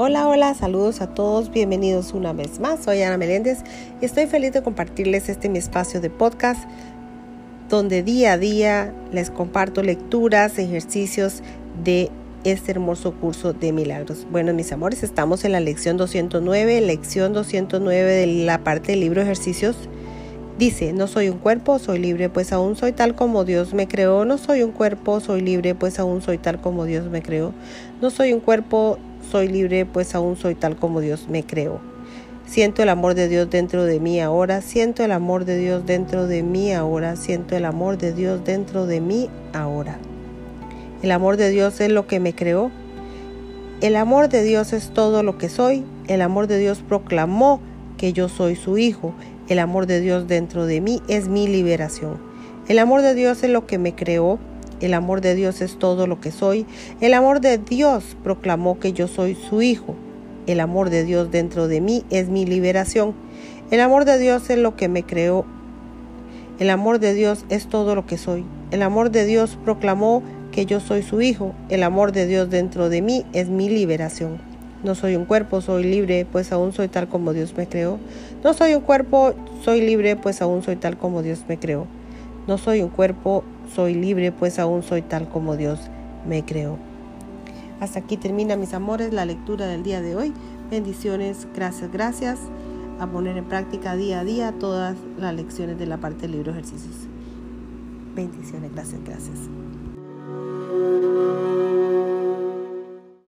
Hola, hola, saludos a todos, bienvenidos una vez más. Soy Ana Meléndez y estoy feliz de compartirles este mi espacio de podcast donde día a día les comparto lecturas, ejercicios de este hermoso curso de milagros. Bueno, mis amores, estamos en la lección 209, lección 209 de la parte del libro ejercicios. Dice, no soy un cuerpo, soy libre, pues aún soy tal como Dios me creó. No soy un cuerpo, soy libre, pues aún soy tal como Dios me creó. No soy un cuerpo, soy libre, pues aún soy tal como Dios me creó. Siento el amor de Dios dentro de mí ahora, siento el amor de Dios dentro de mí ahora, siento el amor de Dios dentro de mí ahora. El amor de Dios es lo que me creó. El amor de Dios es todo lo que soy. El amor de Dios proclamó que yo soy su hijo. El amor de Dios dentro de mí es mi liberación. El amor de Dios es lo que me creó. El amor de Dios es todo lo que soy. El amor de Dios proclamó que yo soy su hijo. El amor de Dios dentro de mí es mi liberación. El amor de Dios es lo que me creó. El amor de Dios es todo lo que soy. El amor de Dios proclamó que yo soy su hijo. El amor de Dios dentro de mí es mi liberación. No soy un cuerpo, soy libre, pues aún soy tal como Dios me creó. No soy un cuerpo, soy libre, pues aún soy tal como Dios me creó. No soy un cuerpo, soy libre, pues aún soy tal como Dios me creó. Hasta aquí termina, mis amores, la lectura del día de hoy. Bendiciones, gracias, gracias. A poner en práctica día a día todas las lecciones de la parte del libro ejercicios. Bendiciones, gracias, gracias.